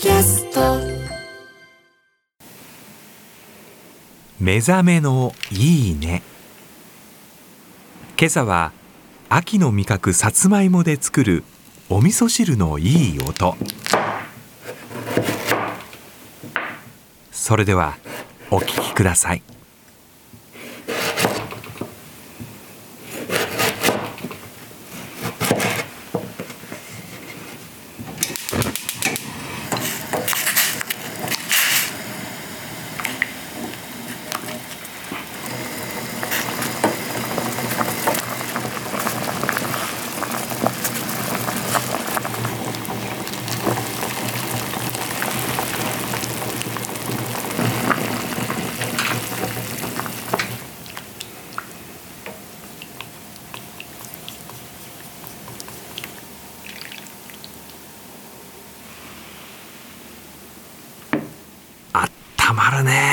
キャスト。目覚めのいいね。今朝は秋の味覚さつまいもで作るお味噌汁のいい音。それではお聞きください。あったまるね。